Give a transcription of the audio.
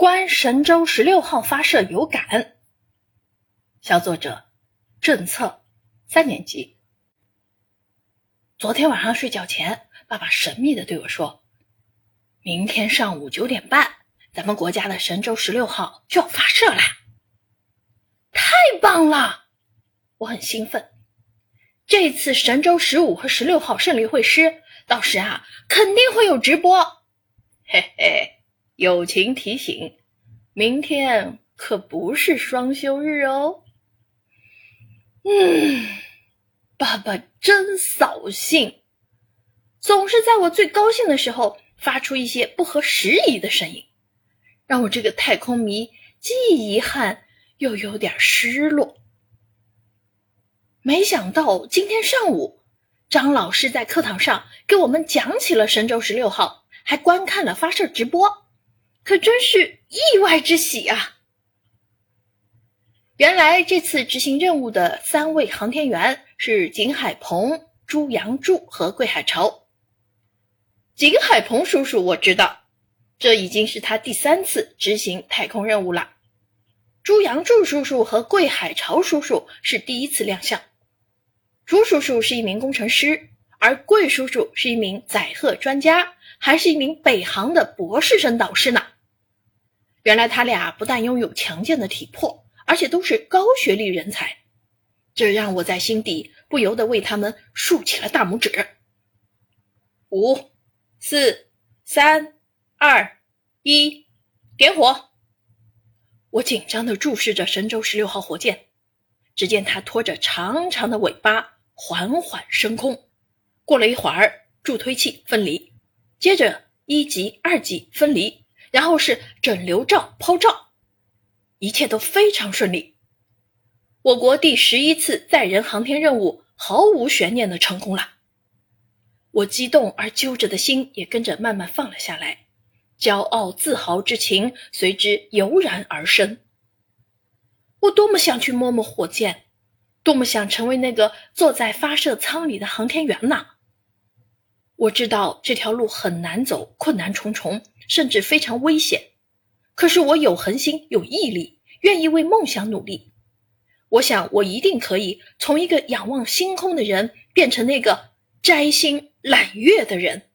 观神舟十六号发射有感。小作者：政策，三年级。昨天晚上睡觉前，爸爸神秘的对我说：“明天上午九点半，咱们国家的神舟十六号就要发射啦！”太棒了，我很兴奋。这次神舟十五和十六号胜利会师，到时啊，肯定会有直播。嘿嘿。友情提醒：明天可不是双休日哦。嗯，爸爸真扫兴，总是在我最高兴的时候发出一些不合时宜的声音，让我这个太空迷既遗憾又有点失落。没想到今天上午，张老师在课堂上给我们讲起了神舟十六号，还观看了发射直播。可真是意外之喜啊！原来这次执行任务的三位航天员是景海鹏、朱杨柱和桂海潮。景海鹏叔叔我知道，这已经是他第三次执行太空任务了。朱杨柱叔叔和桂海潮叔叔是第一次亮相。朱叔叔是一名工程师，而桂叔叔是一名载荷专家。还是一名北航的博士生导师呢。原来他俩不但拥有强健的体魄，而且都是高学历人才，这让我在心底不由得为他们竖起了大拇指。五、四、三、二、一，点火！我紧张地注视着神舟十六号火箭，只见它拖着长长的尾巴缓缓升空。过了一会儿，助推器分离。接着一级、二级分离，然后是整流罩抛罩，一切都非常顺利。我国第十一次载人航天任务毫无悬念的成功了，我激动而揪着的心也跟着慢慢放了下来，骄傲自豪之情随之油然而生。我多么想去摸摸火箭，多么想成为那个坐在发射舱里的航天员呐！我知道这条路很难走，困难重重，甚至非常危险。可是我有恒心，有毅力，愿意为梦想努力。我想，我一定可以从一个仰望星空的人，变成那个摘星揽月的人。